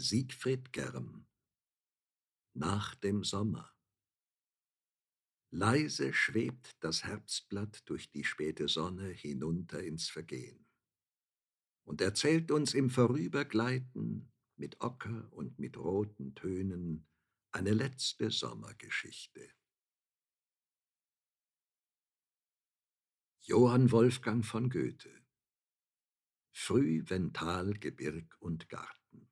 Siegfried Germ. Nach dem Sommer. Leise schwebt das Herbstblatt durch die späte Sonne hinunter ins Vergehen und erzählt uns im Vorübergleiten mit Ocker und mit roten Tönen eine letzte Sommergeschichte. Johann Wolfgang von Goethe. Früh, wenn Tal, Gebirg und Garten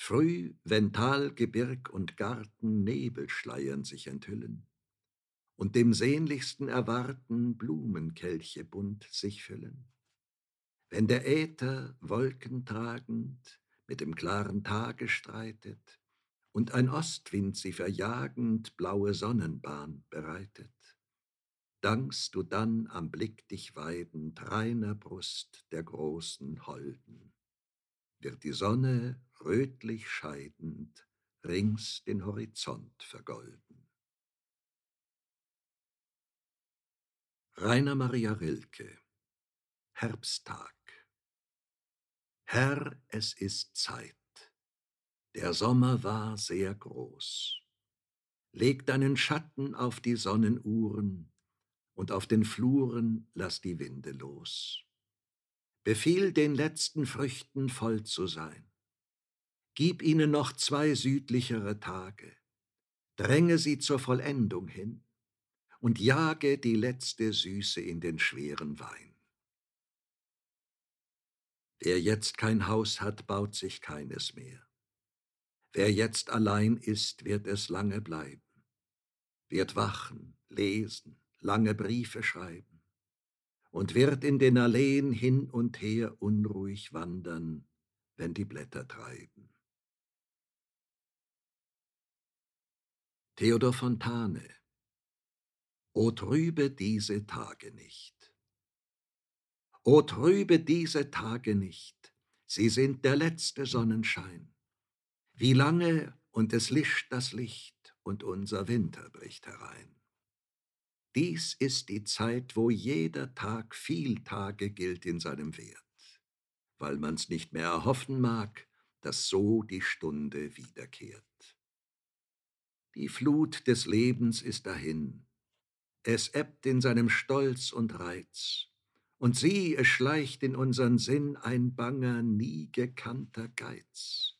Früh, wenn Tal, Gebirg und Garten Nebelschleiern sich enthüllen und dem sehnlichsten Erwarten Blumenkelche bunt sich füllen, wenn der Äther wolkentragend mit dem klaren Tage streitet und ein Ostwind sie verjagend blaue Sonnenbahn bereitet, dankst du dann am Blick dich weidend reiner Brust der großen Holden, wird die Sonne rötlich scheidend rings den Horizont vergolden. Rainer Maria Rilke Herbsttag Herr, es ist Zeit. Der Sommer war sehr groß. Leg deinen Schatten auf die Sonnenuhren, und auf den Fluren lass die Winde los. Befiehl den letzten Früchten voll zu sein. Gib ihnen noch zwei südlichere Tage. Dränge sie zur Vollendung hin und jage die letzte Süße in den schweren Wein. Wer jetzt kein Haus hat, baut sich keines mehr. Wer jetzt allein ist, wird es lange bleiben, wird wachen, lesen, lange Briefe schreiben und wird in den Alleen hin und her unruhig wandern, wenn die Blätter treiben. Theodor Fontane O trübe diese Tage nicht. O trübe diese Tage nicht, sie sind der letzte Sonnenschein. Wie lange und es lischt das Licht und unser Winter bricht herein. Dies ist die Zeit, wo jeder Tag viel Tage gilt in seinem Wert, weil man's nicht mehr erhoffen mag, dass so die Stunde wiederkehrt. Die Flut des Lebens ist dahin, es ebbt in seinem Stolz und Reiz, und sieh, es schleicht in unsern Sinn ein banger, nie gekannter Geiz,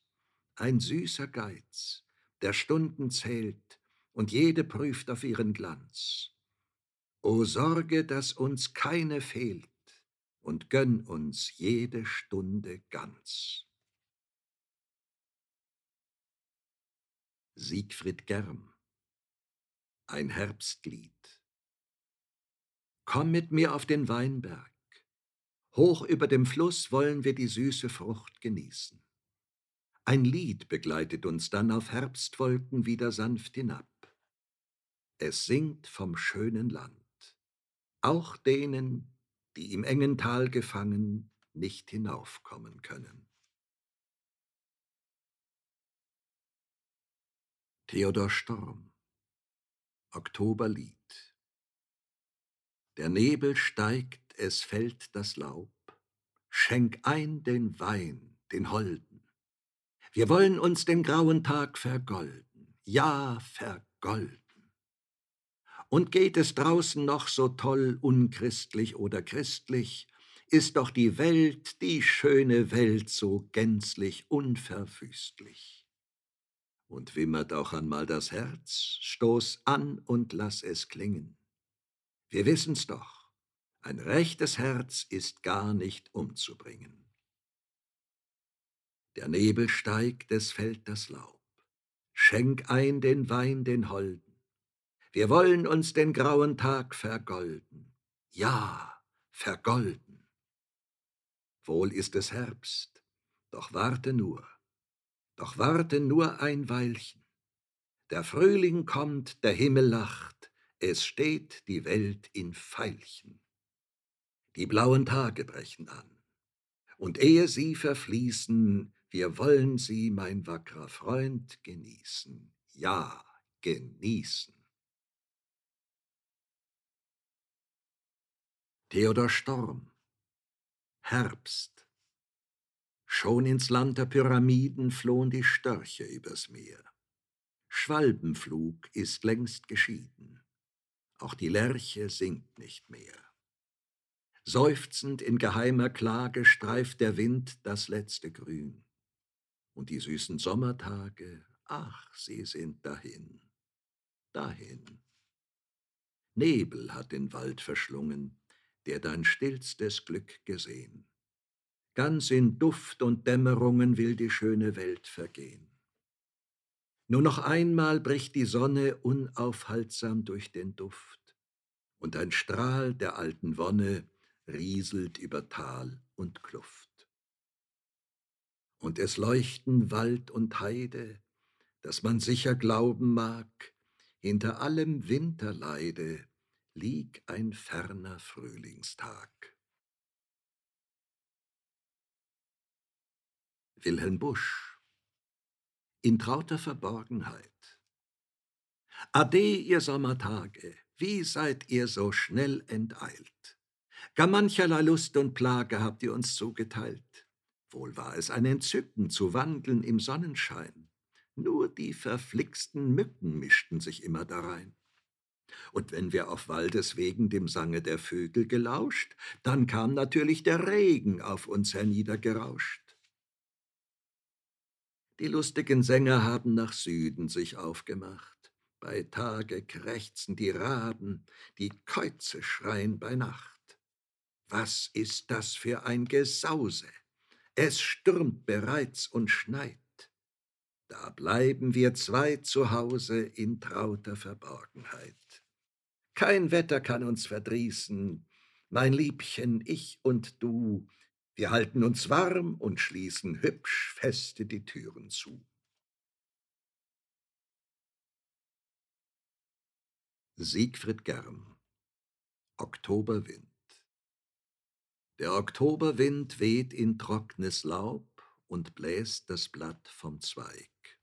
ein süßer Geiz, der Stunden zählt, und jede prüft auf ihren Glanz. O sorge, dass uns keine fehlt, und gönn uns jede Stunde ganz. Siegfried Germ Ein Herbstlied Komm mit mir auf den Weinberg, hoch über dem Fluss wollen wir die süße Frucht genießen. Ein Lied begleitet uns dann auf Herbstwolken wieder sanft hinab. Es singt vom schönen Land auch denen, die im engen Tal gefangen nicht hinaufkommen können. Theodor Storm Oktoberlied Der Nebel steigt, es fällt das Laub, schenk ein den Wein, den Holden. Wir wollen uns den grauen Tag vergolden, ja, vergolden. Und geht es draußen noch so toll, unchristlich oder christlich, ist doch die Welt, die schöne Welt, so gänzlich unverwüstlich. Und wimmert auch einmal das Herz, stoß an und lass es klingen. Wir wissen's doch, ein rechtes Herz ist gar nicht umzubringen. Der Nebel steigt, es fällt das Laub. Schenk ein den Wein den Holden wir wollen uns den grauen Tag vergolden. Ja, vergolden. Wohl ist es Herbst, doch warte nur, doch warte nur ein Weilchen. Der Frühling kommt, der Himmel lacht, es steht die Welt in Veilchen. Die blauen Tage brechen an, und ehe sie verfließen, wir wollen sie, mein wackerer Freund, genießen, ja, genießen. Theodor Storm Herbst Schon ins Land der Pyramiden flohen die Störche übers Meer. Schwalbenflug ist längst geschieden, auch die Lerche singt nicht mehr. Seufzend in geheimer Klage streift der Wind das letzte Grün. Und die süßen Sommertage, ach, sie sind dahin, dahin. Nebel hat den Wald verschlungen, der dein stillstes Glück gesehen. Ganz in Duft und Dämmerungen will die schöne Welt vergehen. Nur noch einmal bricht die Sonne unaufhaltsam durch den Duft, und ein Strahl der alten Wonne rieselt über Tal und Kluft. Und es leuchten Wald und Heide, dass man sicher glauben mag, hinter allem Winterleide lieg ein ferner Frühlingstag. Wilhelm Busch in trauter Verborgenheit. Ade, ihr Sommertage, wie seid ihr so schnell enteilt? Gar mancherlei Lust und Plage habt ihr uns zugeteilt. Wohl war es ein Entzücken zu wandeln im Sonnenschein. Nur die verflixten Mücken mischten sich immer darein. Und wenn wir auf Waldeswegen dem Sange der Vögel gelauscht, dann kam natürlich der Regen auf uns herniedergerauscht. Die lustigen Sänger haben nach Süden sich aufgemacht. Bei Tage krächzen die Raben, die Käuze schreien bei Nacht. Was ist das für ein Gesause? Es stürmt bereits und schneit. Da bleiben wir zwei zu Hause in trauter Verborgenheit. Kein Wetter kann uns verdrießen, mein Liebchen, ich und du, wir halten uns warm und schließen hübsch feste die Türen zu. Siegfried Germ Oktoberwind Der Oktoberwind weht in trocknes Laub und bläst das Blatt vom Zweig.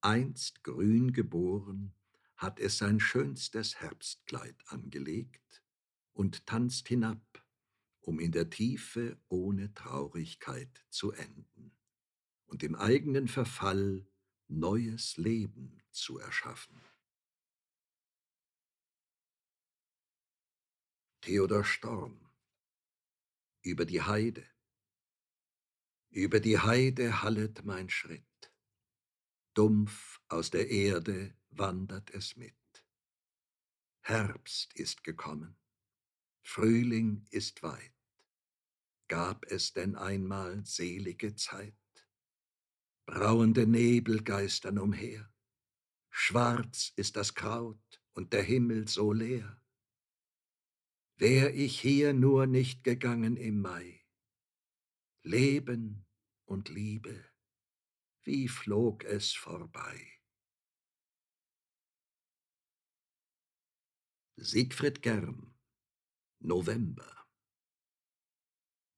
Einst grün geboren, hat es sein schönstes Herbstkleid angelegt und tanzt hinab um in der Tiefe ohne Traurigkeit zu enden und im eigenen Verfall neues Leben zu erschaffen. Theodor Storm Über die Heide Über die Heide hallet mein Schritt, dumpf aus der Erde wandert es mit. Herbst ist gekommen, Frühling ist weit. Gab es denn einmal selige Zeit? Brauende Nebel geistern umher, schwarz ist das Kraut und der Himmel so leer. Wär ich hier nur nicht gegangen im Mai, Leben und Liebe, wie flog es vorbei. Siegfried Germ November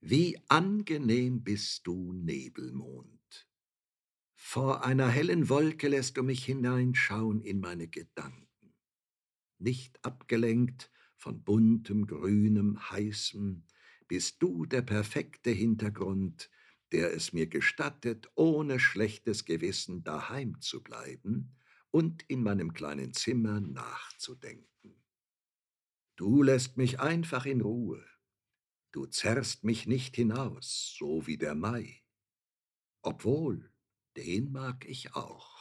wie angenehm bist du, Nebelmond. Vor einer hellen Wolke lässt du mich hineinschauen in meine Gedanken. Nicht abgelenkt von buntem, grünem, heißem, bist du der perfekte Hintergrund, der es mir gestattet, ohne schlechtes Gewissen daheim zu bleiben und in meinem kleinen Zimmer nachzudenken. Du lässt mich einfach in Ruhe, Du zerrst mich nicht hinaus, so wie der Mai. Obwohl, den mag ich auch.